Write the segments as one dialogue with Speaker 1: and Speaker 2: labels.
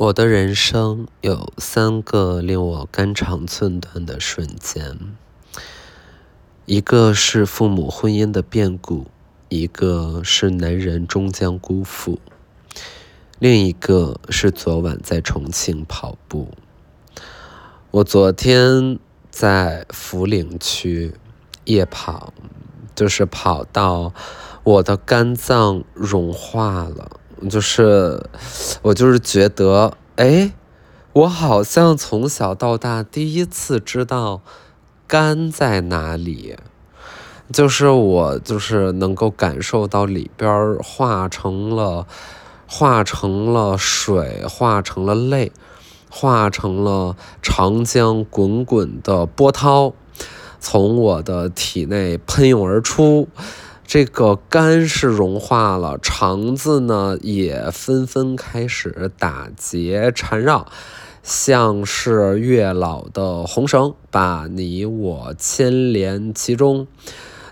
Speaker 1: 我的人生有三个令我肝肠寸断的瞬间，一个是父母婚姻的变故，一个是男人终将辜负，另一个是昨晚在重庆跑步。我昨天在涪陵区夜跑，就是跑到我的肝脏融化了。就是，我就是觉得，哎，我好像从小到大第一次知道肝在哪里，就是我就是能够感受到里边化成了，化成了水，化成了泪，化成了长江滚滚的波涛，从我的体内喷涌而出。这个肝是融化了，肠子呢也纷纷开始打结缠绕，像是月老的红绳，把你我牵连其中。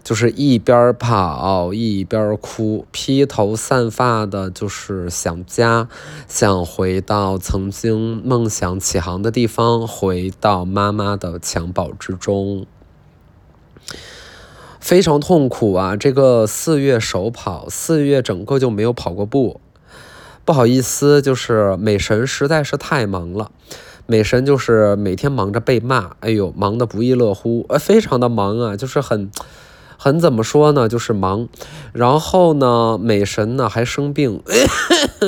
Speaker 1: 就是一边跑一边哭，披头散发的，就是想家，想回到曾经梦想起航的地方，回到妈妈的襁褓之中。非常痛苦啊！这个四月首跑，四月整个就没有跑过步。不好意思，就是美神实在是太忙了，美神就是每天忙着被骂，哎呦，忙得不亦乐乎，呃，非常的忙啊，就是很，很怎么说呢，就是忙。然后呢，美神呢还生病，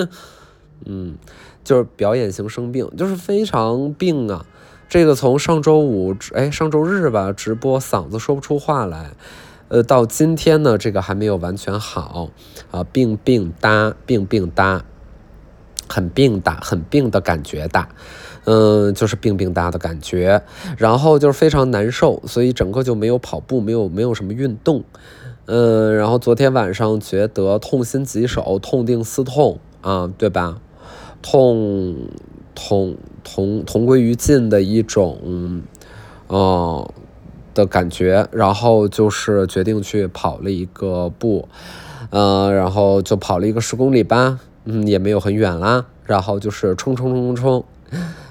Speaker 1: 嗯，就是表演型生病，就是非常病啊。这个从上周五，哎，上周日吧，直播嗓子说不出话来，呃，到今天呢，这个还没有完全好，啊，病病哒，病病哒，很病哒，很病的感觉哒，嗯，就是病病哒的感觉，然后就是非常难受，所以整个就没有跑步，没有没有什么运动，嗯，然后昨天晚上觉得痛心疾首，痛定思痛啊，对吧？痛。痛同同归于尽的一种，哦的感觉，然后就是决定去跑了一个步，呃，然后就跑了一个十公里吧，嗯，也没有很远啦，然后就是冲冲冲冲冲，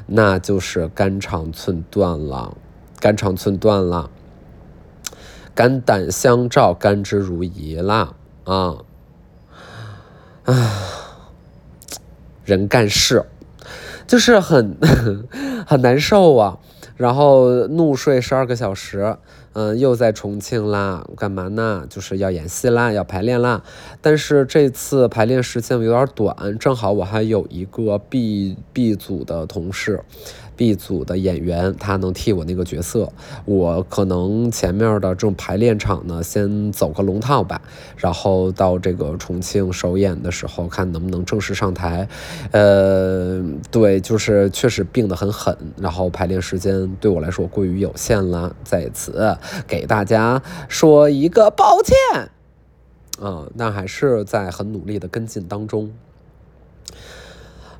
Speaker 1: 那就是肝肠寸断了，肝肠寸断了，肝胆相照，甘之如饴啦，啊，唉，人干事。就是很 很难受啊，然后怒睡十二个小时，嗯，又在重庆啦，干嘛呢？就是要演戏啦，要排练啦。但是这次排练时间有点短，正好我还有一个 B B 组的同事。B 组的演员，他能替我那个角色。我可能前面的这种排练场呢，先走个龙套吧，然后到这个重庆首演的时候，看能不能正式上台。呃，对，就是确实病得很狠，然后排练时间对我来说过于有限了，在此给大家说一个抱歉。啊，那还是在很努力的跟进当中。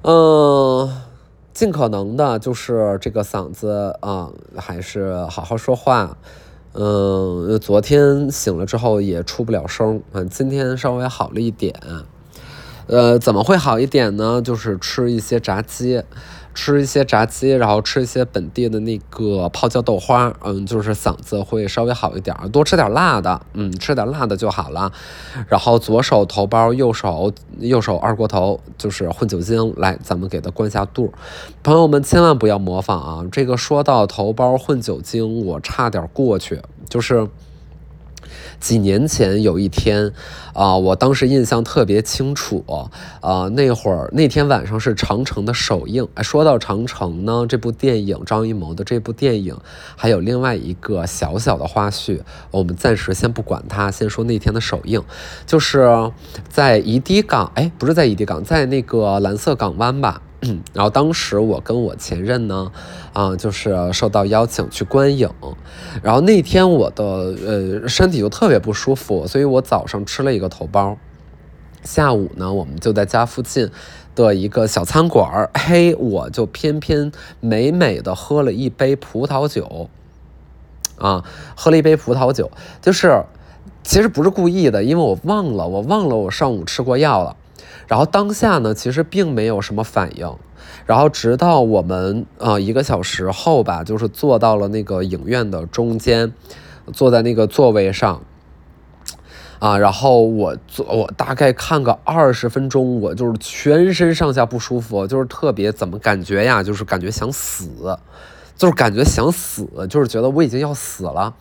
Speaker 1: 嗯。尽可能的，就是这个嗓子啊，还是好好说话。嗯，昨天醒了之后也出不了声，嗯，今天稍微好了一点。呃，怎么会好一点呢？就是吃一些炸鸡。吃一些炸鸡，然后吃一些本地的那个泡椒豆花，嗯，就是嗓子会稍微好一点多吃点辣的，嗯，吃点辣的就好了。然后左手头孢，右手右手二锅头，就是混酒精，来，咱们给它关下肚。朋友们千万不要模仿啊！这个说到头孢混酒精，我差点过去，就是。几年前有一天，啊，我当时印象特别清楚，啊，那会儿那天晚上是长城的首映。哎，说到长城呢，这部电影张艺谋的这部电影，还有另外一个小小的花絮，我们暂时先不管它，先说那天的首映，就是在怡堤港，哎，不是在怡堤港，在那个蓝色港湾吧。然后当时我跟我前任呢，啊，就是受到邀请去观影。然后那天我的呃身体就特别不舒服，所以我早上吃了一个头孢。下午呢，我们就在家附近的一个小餐馆儿，嘿，我就偏偏美美的喝了一杯葡萄酒。啊，喝了一杯葡萄酒，就是其实不是故意的，因为我忘了，我忘了我上午吃过药了。然后当下呢，其实并没有什么反应，然后直到我们呃一个小时后吧，就是坐到了那个影院的中间，坐在那个座位上。啊，然后我坐我大概看个二十分钟，我就是全身上下不舒服，就是特别怎么感觉呀？就是感觉想死，就是感觉想死，就是觉得我已经要死了。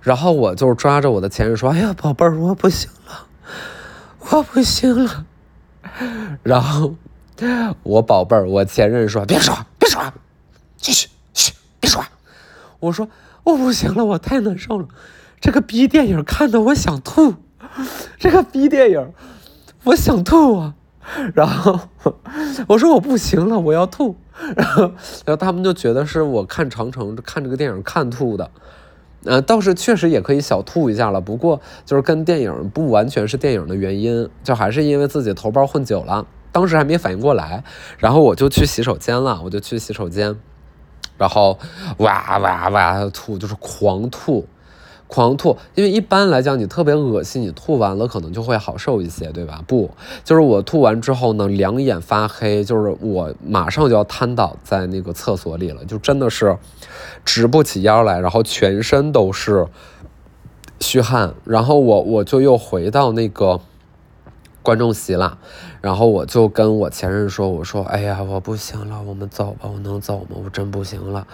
Speaker 1: 然后我就是抓着我的前任说：“哎呀，宝贝儿，我不行了，我不行了。” 然后我宝贝儿，我前任说：“别说，别说，继续，嘘，别说。”我说：“我不行了，我太难受了。”这个逼电影看的我想吐，这个逼电影，我想吐啊！然后我说我不行了，我要吐。然后，然后他们就觉得是我看长城看这个电影看吐的。呃，倒是确实也可以小吐一下了，不过就是跟电影不完全是电影的原因，就还是因为自己头孢混久了，当时还没反应过来。然后我就去洗手间了，我就去洗手间，然后哇哇哇吐，就是狂吐。狂吐，因为一般来讲，你特别恶心，你吐完了可能就会好受一些，对吧？不，就是我吐完之后呢，两眼发黑，就是我马上就要瘫倒在那个厕所里了，就真的是直不起腰来，然后全身都是虚汗，然后我我就又回到那个观众席了，然后我就跟我前任说，我说，哎呀，我不行了，我们走吧，我能走吗？我真不行了，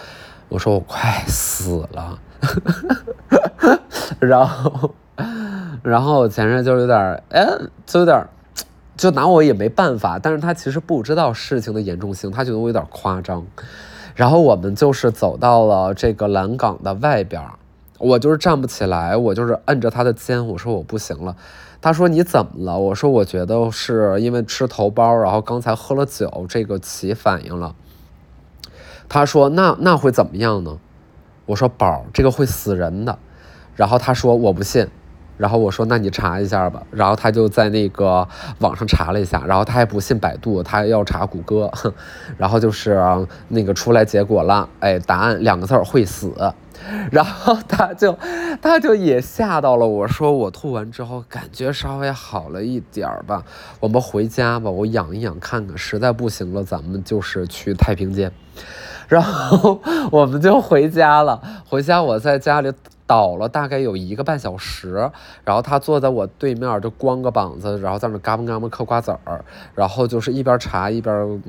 Speaker 1: 我说我快死了。然后，然后我前任就有点，哎，就有点，就拿我也没办法。但是他其实不知道事情的严重性，他觉得我有点夸张。然后我们就是走到了这个蓝港的外边，我就是站不起来，我就是摁着他的肩，我说我不行了。他说你怎么了？我说我觉得是因为吃头孢，然后刚才喝了酒，这个起反应了。他说那那会怎么样呢？我说宝，这个会死人的。然后他说我不信，然后我说那你查一下吧。然后他就在那个网上查了一下，然后他还不信百度，他要查谷歌。然后就是那个出来结果了，哎，答案两个字儿会死。然后他就他就也吓到了我说我吐完之后感觉稍微好了一点儿吧，我们回家吧，我养一养看看，实在不行了咱们就是去太平间。然后我们就回家了，回家我在家里。倒了大概有一个半小时，然后他坐在我对面，就光个膀子，然后在那嘎嘣嘎嘣嗑瓜子儿，然后就是一边查一边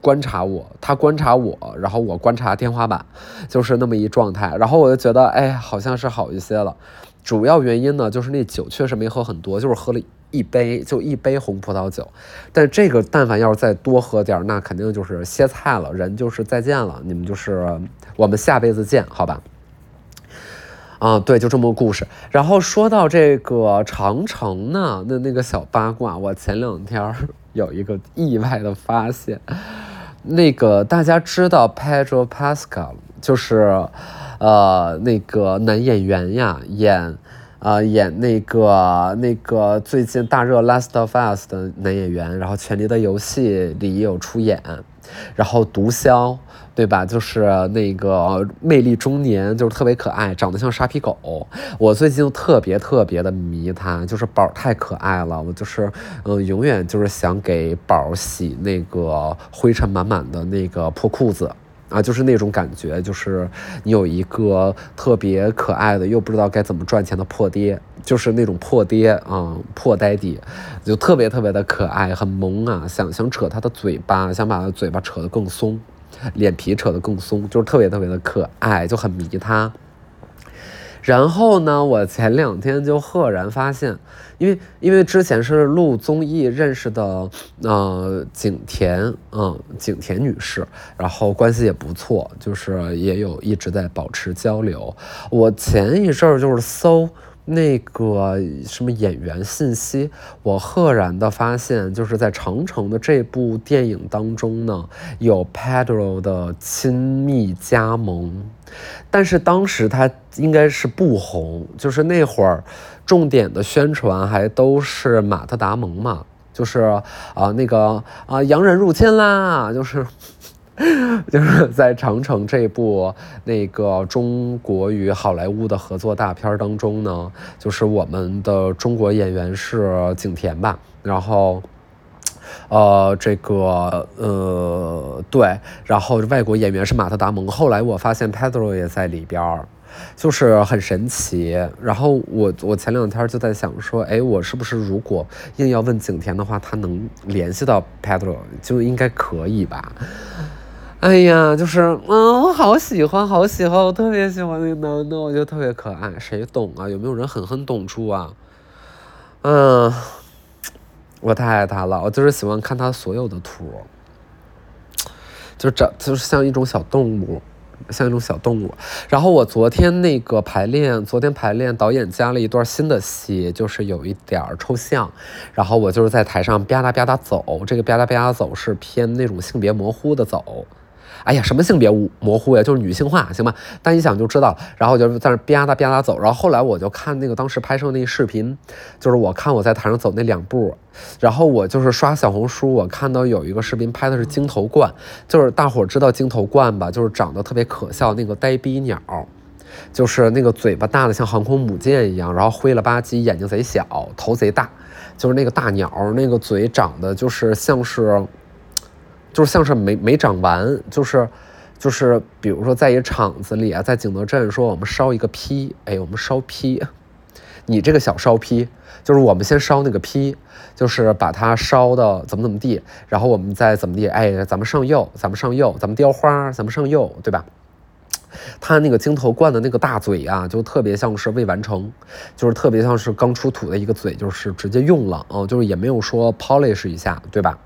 Speaker 1: 观察我，他观察我，然后我观察天花板，就是那么一状态。然后我就觉得，哎，好像是好一些了。主要原因呢，就是那酒确实没喝很多，就是喝了一杯，就一杯红葡萄酒。但这个但凡要是再多喝点，那肯定就是歇菜了，人就是再见了，你们就是我们下辈子见，好吧？啊，对，就这么个故事。然后说到这个长城呢，那那个小八卦，我前两天 有一个意外的发现。那个大家知道 Pedro Pascal，就是，呃，那个男演员呀，演，呃，演那个那个最近大热《Last of Us》的男演员，然后《权力的游戏》里也有出演，然后毒枭。对吧？就是那个魅力中年，就是特别可爱，长得像沙皮狗。我最近特别特别的迷他，就是宝太可爱了。我就是，嗯，永远就是想给宝洗那个灰尘满满的那个破裤子啊，就是那种感觉，就是你有一个特别可爱的又不知道该怎么赚钱的破爹，就是那种破爹啊，破呆弟，就特别特别的可爱，很萌啊，想想扯他的嘴巴，想把他嘴巴扯得更松。脸皮扯得更松，就是特别特别的可爱，就很迷他。然后呢，我前两天就赫然发现，因为因为之前是录综艺认识的，呃，景甜，嗯，景甜女士，然后关系也不错，就是也有一直在保持交流。我前一阵儿就是搜。那个什么演员信息，我赫然的发现，就是在长城的这部电影当中呢，有 Pedro 的亲密加盟，但是当时他应该是不红，就是那会儿重点的宣传还都是马特达蒙嘛，就是啊那个啊洋人入侵啦，就是。就是在长城这部那个中国与好莱坞的合作大片当中呢，就是我们的中国演员是景甜吧，然后呃，这个呃，对，然后外国演员是马特·达蒙。后来我发现 Pedro 也在里边儿，就是很神奇。然后我我前两天就在想说，哎，我是不是如果硬要问景甜的话，他能联系到 Pedro，就应该可以吧？哎呀，就是嗯，我好喜欢，好喜欢，我特别喜欢那个男的，我觉得特别可爱。谁懂啊？有没有人狠狠懂出啊？嗯。我太爱他了，我就是喜欢看他所有的图，就长就是像一种小动物，像一种小动物。然后我昨天那个排练，昨天排练导演加了一段新的戏，就是有一点抽象。然后我就是在台上吧嗒吧嗒走，这个吧嗒吧嗒走是偏那种性别模糊的走。哎呀，什么性别模糊呀？就是女性化，行吧？但一想就知道。然后我就在那吧嗒吧嗒走。然后后来我就看那个当时拍摄那视频，就是我看我在台上走那两步。然后我就是刷小红书，我看到有一个视频拍的是鲸头冠，就是大伙知道鲸头冠吧？就是长得特别可笑那个呆逼鸟，就是那个嘴巴大的像航空母舰一样，然后灰了吧唧，眼睛贼小，头贼大，就是那个大鸟，那个嘴长得就是像是。就是像是没没长完，就是，就是，比如说在一厂子里啊，在景德镇说我们烧一个坯，哎，我们烧坯，你这个小烧坯，就是我们先烧那个坯，就是把它烧的怎么怎么地，然后我们再怎么地，哎，咱们上釉，咱们上釉，咱们雕花，咱们上釉，对吧？它那个金头冠的那个大嘴啊，就特别像是未完成，就是特别像是刚出土的一个嘴，就是直接用了哦，就是也没有说 polish 一下，对吧？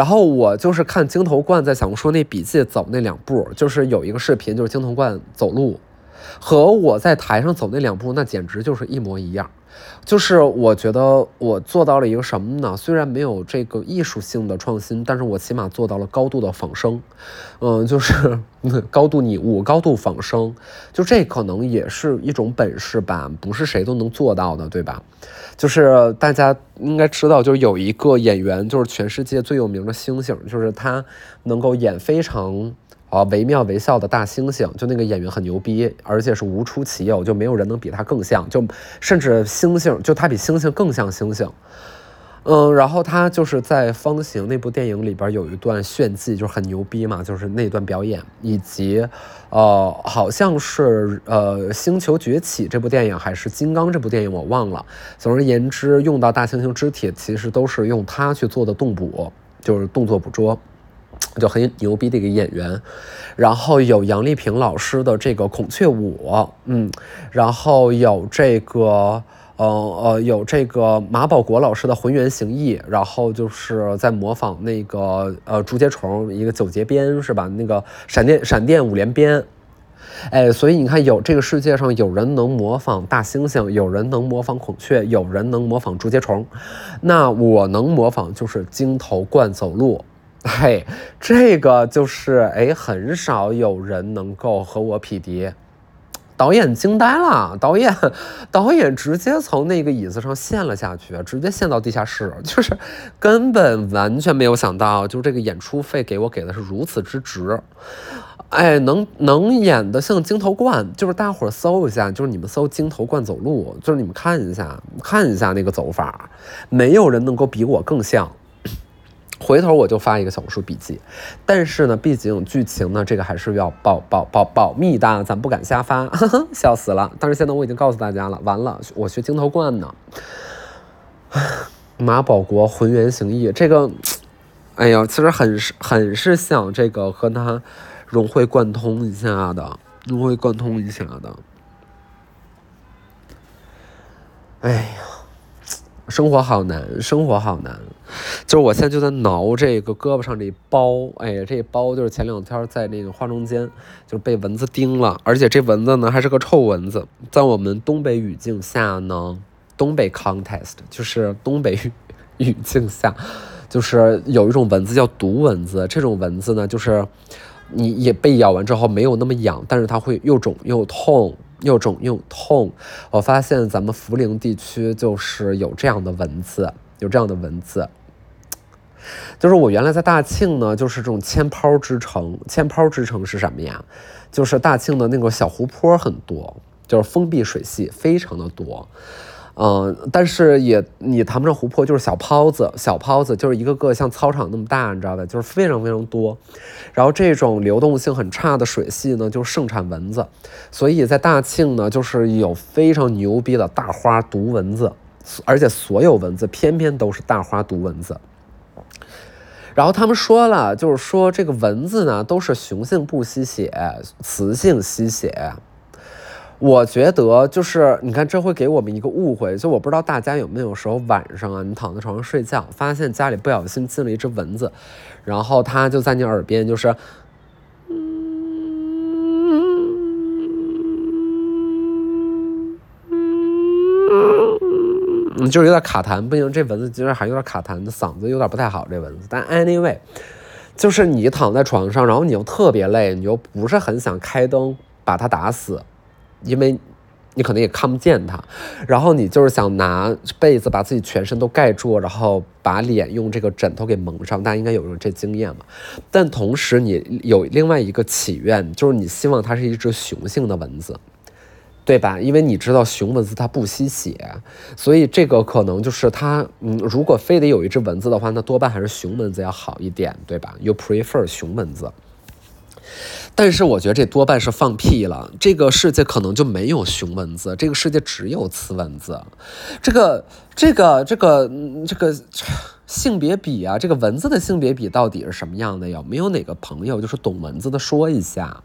Speaker 1: 然后我就是看金头冠在小红书那笔记走那两步，就是有一个视频，就是金头冠走路，和我在台上走那两步，那简直就是一模一样。就是我觉得我做到了一个什么呢？虽然没有这个艺术性的创新，但是我起码做到了高度的仿生，嗯，就是 高度拟物、高度仿生，就这可能也是一种本事吧，不是谁都能做到的，对吧？就是大家应该知道，就有一个演员，就是全世界最有名的猩猩，就是他能够演非常。啊，惟妙惟肖的大猩猩，就那个演员很牛逼，而且是无出其右，就没有人能比他更像，就甚至猩猩，就他比猩猩更像猩猩。嗯，然后他就是在《方形》那部电影里边有一段炫技，就是很牛逼嘛，就是那段表演，以及，呃，好像是呃《星球崛起》这部电影还是《金刚》这部电影，我忘了。总而言之，用到大猩猩肢体，其实都是用他去做的动捕，就是动作捕捉。就很牛逼的一个演员，然后有杨丽萍老师的这个孔雀舞，嗯，然后有这个，呃呃，有这个马保国老师的浑圆形意，然后就是在模仿那个呃竹节虫一个九节鞭是吧？那个闪电闪电五连鞭，哎，所以你看，有这个世界上有人能模仿大猩猩，有人能模仿孔雀，有人能模仿竹节虫，那我能模仿就是鲸头冠走路。嘿，这个就是哎，很少有人能够和我匹敌。导演惊呆了，导演，导演直接从那个椅子上陷了下去，直接陷到地下室，就是根本完全没有想到，就这个演出费给我给的是如此之值。哎，能能演的像金头冠，就是大伙儿搜一下，就是你们搜金头冠走路，就是你们看一下，看一下那个走法，没有人能够比我更像。回头我就发一个小红书笔记，但是呢，毕竟剧情呢，这个还是要保保保保密的，咱不敢瞎发，笑死了。但是现在我已经告诉大家了，完了，我学金头冠呢。马保国浑圆形意，这个，哎呀，其实很是很是想这个和他融会贯通一下的，融会贯通一下的。哎呀。生活好难，生活好难，就是我现在就在挠这个胳膊上这包，哎，这包就是前两天在那个化妆间就被蚊子叮了，而且这蚊子呢还是个臭蚊子，在我们东北语境下呢，东北 context 就是东北 语境下，就是有一种蚊子叫毒蚊子，这种蚊子呢就是你也被咬完之后没有那么痒，但是它会又肿又痛。又肿又痛，我发现咱们涪陵地区就是有这样的蚊子，有这样的蚊子。就是我原来在大庆呢，就是这种千抛之城。千抛之城是什么呀？就是大庆的那个小湖泊很多，就是封闭水系非常的多。嗯，但是也你谈不上湖泊，就是小泡子，小泡子就是一个个像操场那么大，你知道吧？就是非常非常多。然后这种流动性很差的水系呢，就盛产蚊子，所以在大庆呢，就是有非常牛逼的大花毒蚊子，而且所有蚊子偏偏都是大花毒蚊子。然后他们说了，就是说这个蚊子呢，都是雄性不吸血，雌性吸血。我觉得就是，你看，这会给我们一个误会，就我不知道大家有没有时候晚上啊，你躺在床上睡觉，发现家里不小心进了一只蚊子，然后它就在你耳边，就是，嗯，就是有点卡痰，不行，这蚊子今儿还有点卡痰，嗓子有点不太好，这蚊子。但 anyway，就是你躺在床上，然后你又特别累，你又不是很想开灯把它打死。因为，你可能也看不见它，然后你就是想拿被子把自己全身都盖住，然后把脸用这个枕头给蒙上。大家应该有这经验嘛？但同时你有另外一个祈愿，就是你希望它是一只雄性的蚊子，对吧？因为你知道雄蚊子它不吸血，所以这个可能就是它，嗯，如果非得有一只蚊子的话，那多半还是雄蚊子要好一点，对吧？You prefer 雄蚊子。但是我觉得这多半是放屁了。这个世界可能就没有雄蚊子，这个世界只有雌蚊子。这个、这个、这个、这个性别比啊，这个蚊子的性别比到底是什么样的？有没有哪个朋友就是懂蚊子的说一下？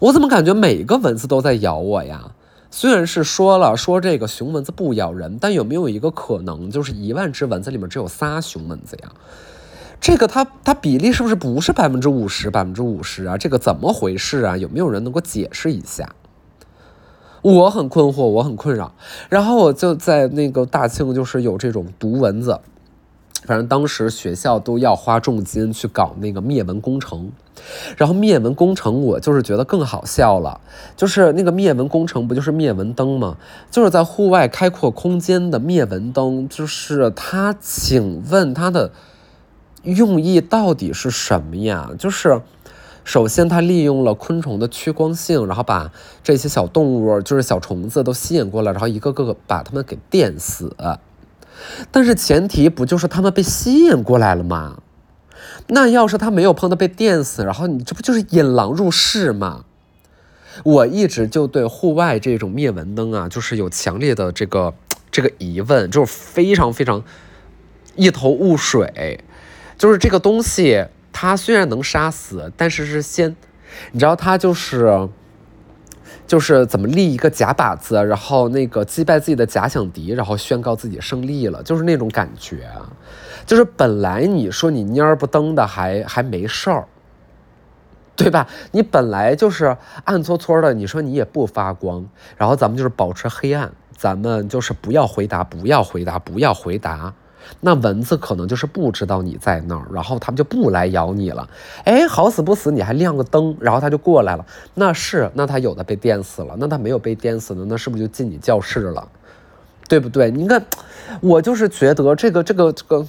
Speaker 1: 我怎么感觉每个蚊子都在咬我呀？虽然是说了说这个雄蚊子不咬人，但有没有一个可能，就是一万只蚊子里面只有仨雄蚊子呀？这个它它比例是不是不是百分之五十百分之五十啊？这个怎么回事啊？有没有人能够解释一下？我很困惑，我很困扰。然后我就在那个大庆，就是有这种毒蚊子，反正当时学校都要花重金去搞那个灭蚊工程。然后灭蚊工程，我就是觉得更好笑了，就是那个灭蚊工程不就是灭蚊灯吗？就是在户外开阔空间的灭蚊灯，就是它，请问它的。用意到底是什么呀？就是，首先它利用了昆虫的趋光性，然后把这些小动物，就是小虫子都吸引过来，然后一个个把它们给电死。但是前提不就是他们被吸引过来了吗？那要是他没有碰到被电死，然后你这不就是引狼入室吗？我一直就对户外这种灭蚊灯啊，就是有强烈的这个 这个疑问，就是非常非常一头雾水。就是这个东西，它虽然能杀死，但是是先，你知道它就是，就是怎么立一个假靶子，然后那个击败自己的假想敌，然后宣告自己胜利了，就是那种感觉啊。就是本来你说你蔫不登的还还没事儿，对吧？你本来就是暗搓搓的，你说你也不发光，然后咱们就是保持黑暗，咱们就是不要回答，不要回答，不要回答。那蚊子可能就是不知道你在那儿，然后它们就不来咬你了。哎，好死不死，你还亮个灯，然后它就过来了。那是，那它有的被电死了，那它没有被电死的，那是不是就进你教室了？对不对？你看，我就是觉得这个这个这个，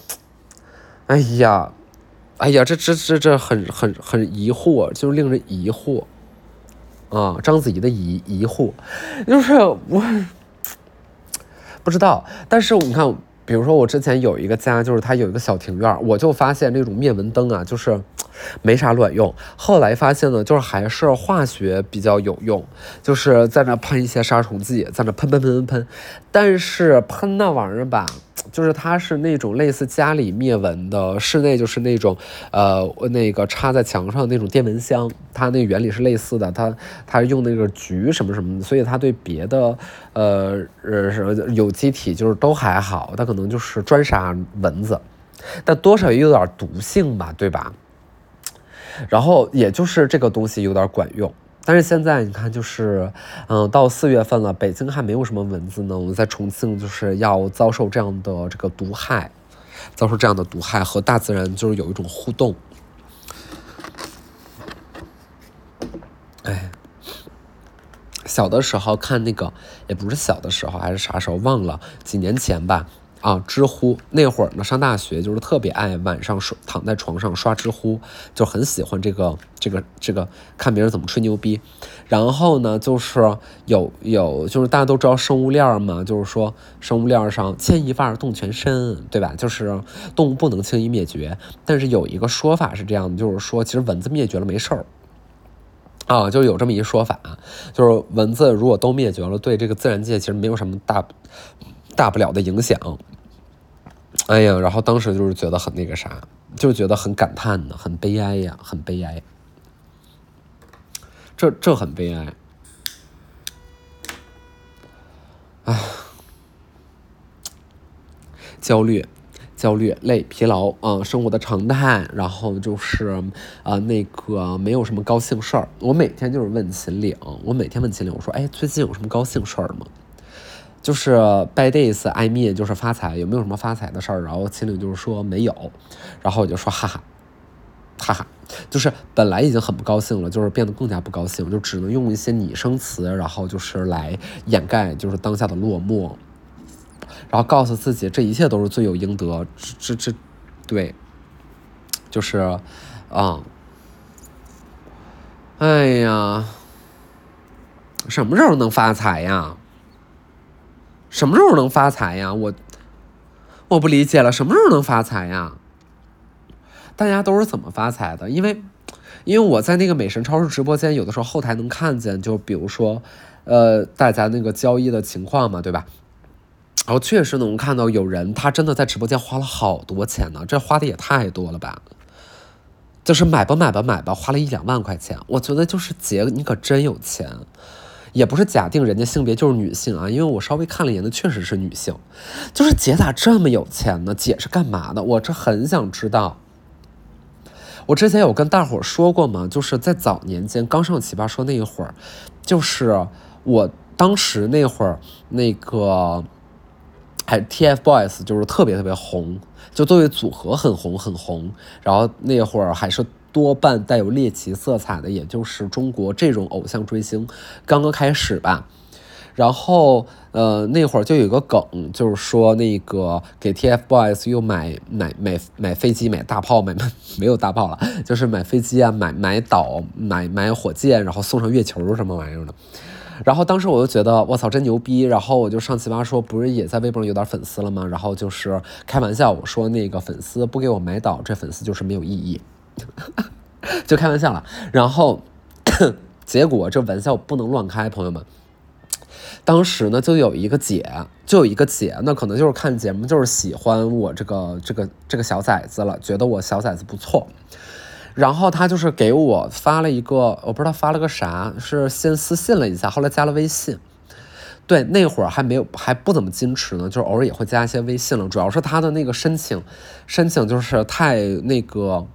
Speaker 1: 哎呀，哎呀，这这这这很很很疑惑，就是令人疑惑啊。章子怡的疑疑惑，就是我不知道，但是你看。比如说，我之前有一个家，就是它有一个小庭院，我就发现那种灭蚊灯啊，就是没啥卵用。后来发现呢，就是还是化学比较有用，就是在那喷一些杀虫剂，在那喷喷喷喷喷。但是喷那玩意儿吧。就是它是那种类似家里灭蚊的，室内就是那种，呃，那个插在墙上那种电蚊香，它那原理是类似的，它它用那个菊什么什么，所以它对别的，呃呃什么有机体就是都还好，它可能就是专杀蚊子，但多少也有点毒性吧，对吧？然后也就是这个东西有点管用。但是现在你看，就是，嗯，到四月份了，北京还没有什么蚊子呢。我们在重庆就是要遭受这样的这个毒害，遭受这样的毒害，和大自然就是有一种互动。哎，小的时候看那个，也不是小的时候，还是啥时候忘了，几年前吧。啊，知乎那会儿呢，上大学就是特别爱晚上刷躺在床上刷知乎，就很喜欢这个这个这个看别人怎么吹牛逼。然后呢，就是有有就是大家都知道生物链嘛，就是说生物链上牵一发而动全身，对吧？就是动物不能轻易灭绝。但是有一个说法是这样的，就是说其实蚊子灭绝了没事儿啊，就有这么一说法，就是蚊子如果都灭绝了，对这个自然界其实没有什么大大不了的影响。哎呀，然后当时就是觉得很那个啥，就觉得很感叹呢，很悲哀呀，很悲哀。这这很悲哀。唉，焦虑、焦虑、累、疲劳啊，生活的常态。然后就是啊，那个没有什么高兴事儿。我每天就是问秦岭，我每天问秦岭，我说：“哎，最近有什么高兴事儿吗？”就是 bad days I mean 就是发财，有没有什么发财的事儿？然后秦岭就是说没有，然后我就说哈哈，哈哈，就是本来已经很不高兴了，就是变得更加不高兴，就只能用一些拟声词，然后就是来掩盖就是当下的落寞，然后告诉自己这一切都是罪有应得，这这这，对，就是啊，哎呀，什么时候能发财呀？什么时候能发财呀？我我不理解了，什么时候能发财呀？大家都是怎么发财的？因为因为我在那个美神超市直播间，有的时候后台能看见，就比如说，呃，大家那个交易的情况嘛，对吧？然后确实能看到有人他真的在直播间花了好多钱呢，这花的也太多了吧？就是买吧买吧买吧，花了一两万块钱，我觉得就是姐你可真有钱。也不是假定人家性别就是女性啊，因为我稍微看了一眼，那确实是女性。就是姐咋这么有钱呢？姐是干嘛的？我这很想知道。我之前有跟大伙说过吗？就是在早年间刚上奇葩说那一会儿，就是我当时那会儿那个还 TFBOYS 就是特别特别红，就作为组合很红很红。然后那会儿还是。多半带有猎奇色彩的，也就是中国这种偶像追星刚刚开始吧。然后，呃，那会儿就有一个梗，就是说那个给 TFBOYS 又买买买买飞机、买大炮、买 没有大炮了，就是买飞机啊、买买岛、买买火箭，然后送上月球什么玩意儿的。然后当时我就觉得我操真牛逼，然后我就上奇葩说，不是也在微博上有点粉丝了吗？然后就是开玩笑我说那个粉丝不给我买岛，这粉丝就是没有意义。就开玩笑了，然后 结果这玩笑不能乱开，朋友们。当时呢，就有一个姐，就有一个姐，那可能就是看节目，就是喜欢我这个这个这个小崽子了，觉得我小崽子不错。然后她就是给我发了一个，我不知道发了个啥，是先私信了一下，后来加了微信。对，那会儿还没有还不怎么矜持呢，就是偶尔也会加一些微信了。主要是她的那个申请，申请就是太那个。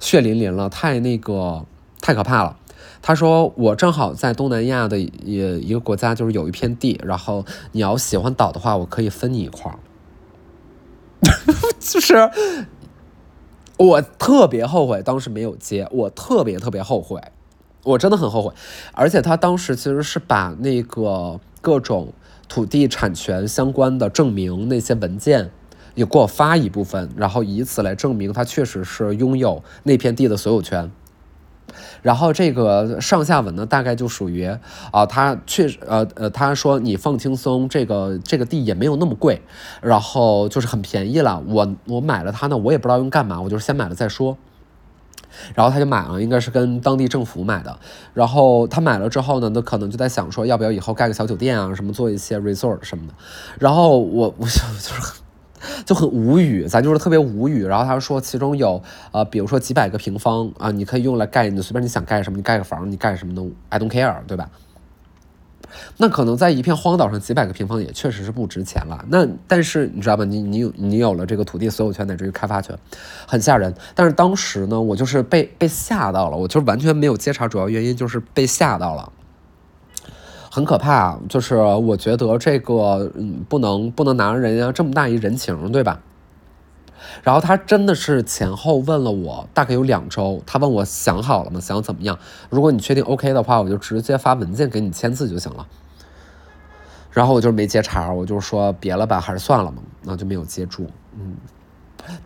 Speaker 1: 血淋淋了，太那个，太可怕了。他说我正好在东南亚的一一个国家，就是有一片地，然后你要喜欢岛的话，我可以分你一块儿。就是我特别后悔当时没有接，我特别特别后悔，我真的很后悔。而且他当时其实是把那个各种土地产权相关的证明那些文件。也给我发一部分，然后以此来证明他确实是拥有那片地的所有权。然后这个上下文呢，大概就属于啊，他确实呃呃，他说你放轻松，这个这个地也没有那么贵，然后就是很便宜了。我我买了它呢，我也不知道用干嘛，我就是先买了再说。然后他就买了，应该是跟当地政府买的。然后他买了之后呢，那可能就在想说，要不要以后盖个小酒店啊，什么做一些 resort 什么的。然后我我想就是。就很无语，咱就是特别无语。然后他说，其中有呃，比如说几百个平方啊，你可以用来盖你随便你想盖什么，你盖个房，你盖什么都 I don't care，对吧？那可能在一片荒岛上，几百个平方也确实是不值钱了。那但是你知道吧？你你有你有了这个土地所有权乃至于开发权，很吓人。但是当时呢，我就是被被吓到了，我就完全没有接茬，主要原因就是被吓到了。很可怕，就是我觉得这个，嗯，不能不能拿人家这么大一人情，对吧？然后他真的是前后问了我大概有两周，他问我想好了吗？想怎么样？如果你确定 OK 的话，我就直接发文件给你签字就行了。然后我就没接茬，我就说别了吧，还是算了吧，那就没有接住。嗯，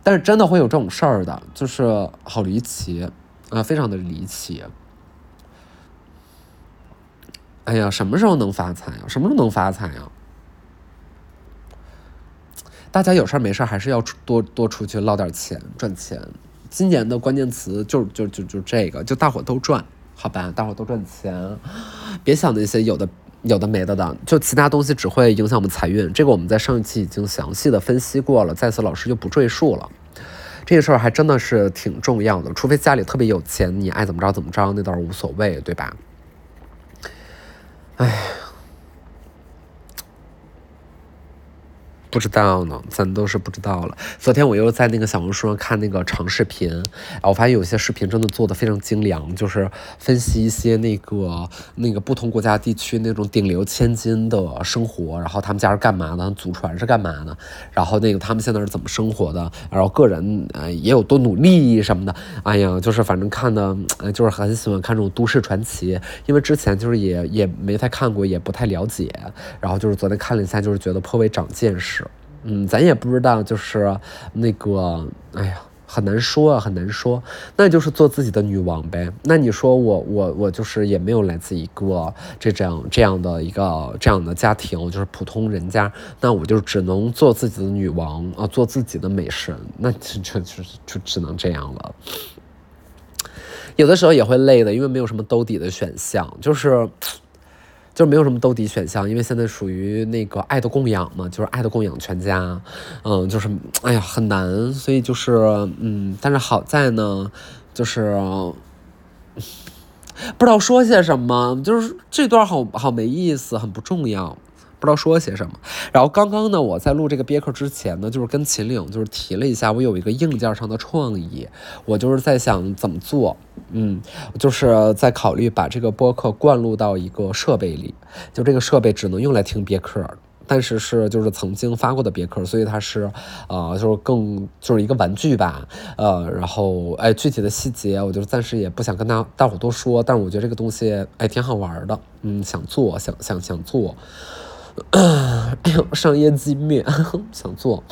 Speaker 1: 但是真的会有这种事儿的，就是好离奇啊，非常的离奇。哎呀，什么时候能发财啊？什么时候能发财啊？大家有事儿没事儿还是要多多出去捞点钱赚钱。今年的关键词就就就就这个，就大伙都赚，好吧？大伙都赚钱，别想那些有的有的没的的，就其他东西只会影响我们财运。这个我们在上一期已经详细的分析过了，在此老师就不赘述了。这个事儿还真的是挺重要的，除非家里特别有钱，你爱怎么着怎么着，那倒是无所谓，对吧？哎。不知道呢，咱都是不知道了。昨天我又在那个小红书上看那个长视频，我发现有些视频真的做的非常精良，就是分析一些那个那个不同国家地区那种顶流千金的生活，然后他们家是干嘛的，祖传是干嘛的，然后那个他们现在是怎么生活的，然后个人呃也有多努力什么的。哎呀，就是反正看的，就是很喜欢看这种都市传奇，因为之前就是也也没太看过，也不太了解，然后就是昨天看了一下，就是觉得颇为长见识。嗯，咱也不知道，就是那个，哎呀，很难说啊，很难说。那就是做自己的女王呗。那你说我，我，我就是也没有来自一个这这样这样的一个这样的家庭，我就是普通人家。那我就只能做自己的女王啊，做自己的美神。那就就就就只能这样了。有的时候也会累的，因为没有什么兜底的选项，就是。就没有什么兜底选项，因为现在属于那个爱的供养嘛，就是爱的供养全家，嗯，就是哎呀很难，所以就是嗯，但是好在呢，就是不知道说些什么，就是这段好好没意思，很不重要。不知道说些什么，然后刚刚呢，我在录这个别克之前呢，就是跟秦岭就是提了一下，我有一个硬件上的创意，我就是在想怎么做，嗯，就是在考虑把这个播客灌录到一个设备里，就这个设备只能用来听别克，但是是就是曾经发过的别克，所以它是，呃，就是更就是一个玩具吧，呃，然后哎，具体的细节我就暂时也不想跟大大伙多说，但是我觉得这个东西哎挺好玩的，嗯，想做想想想做。上烟鸡面想做，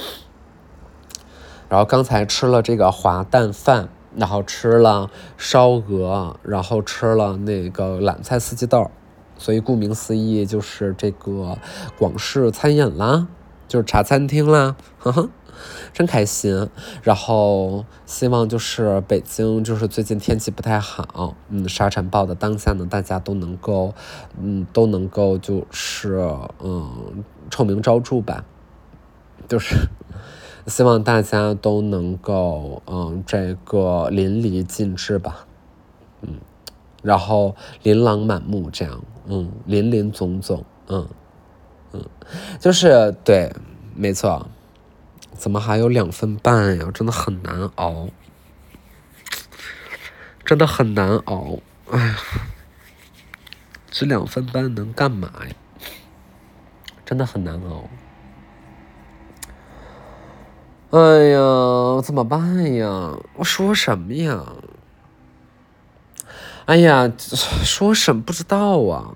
Speaker 1: 然后刚才吃了这个滑蛋饭，然后吃了烧鹅，然后吃了那个榄菜四季豆，所以顾名思义就是这个广式餐饮啦，就是茶餐厅啦，哈哈。真开心，然后希望就是北京就是最近天气不太好，嗯，沙尘暴的当下呢，大家都能够，嗯，都能够就是嗯臭名昭著吧，就是希望大家都能够嗯这个淋漓尽致吧，嗯，然后琳琅满目这样，嗯，林林总总，嗯嗯，就是对，没错。怎么还有两分半呀？真的很难熬，真的很难熬。哎呀，这两分半能干嘛呀？真的很难熬。哎呀，怎么办呀？我说什么呀？哎呀，说什么不知道啊？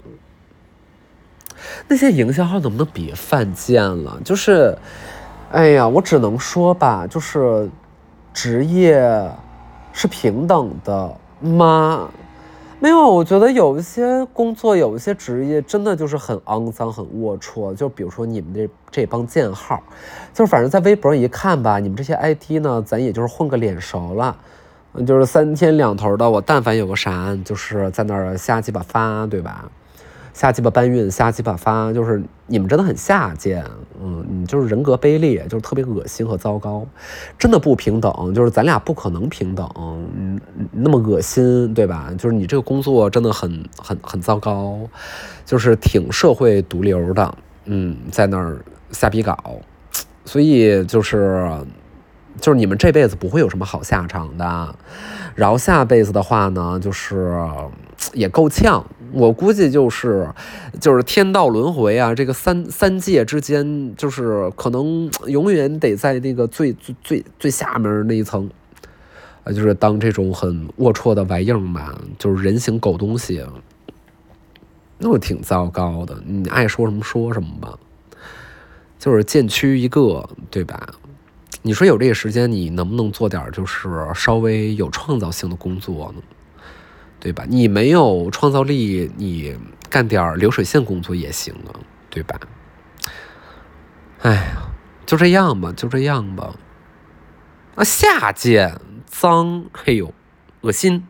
Speaker 1: 那些营销号能不能别犯贱了？就是。哎呀，我只能说吧，就是职业是平等的吗？没有，我觉得有一些工作，有一些职业真的就是很肮脏、很龌龊。就比如说你们这这帮贱号，就是反正在微博一看吧，你们这些 IT 呢，咱也就是混个脸熟了，就是三天两头的。我但凡有个啥，就是在那儿瞎鸡巴发，对吧？瞎鸡巴搬运，瞎鸡巴发，就是你们真的很下贱，嗯，你就是人格卑劣，就是特别恶心和糟糕，真的不平等，就是咱俩不可能平等，嗯，那么恶心，对吧？就是你这个工作真的很很很糟糕，就是挺社会毒瘤的，嗯，在那儿瞎逼搞，所以就是就是你们这辈子不会有什么好下场的，然后下辈子的话呢，就是也够呛。我估计就是，就是天道轮回啊，这个三三界之间，就是可能永远得在那个最最最最下面那一层，啊，就是当这种很龌龊的玩意儿吧，就是人形狗东西。那我挺糟糕的。你爱说什么说什么吧，就是渐趋一个，对吧？你说有这个时间，你能不能做点就是稍微有创造性的工作呢？对吧？你没有创造力，你干点流水线工作也行啊，对吧？哎呀，就这样吧，就这样吧。啊，下贱，脏，嘿呦，恶心。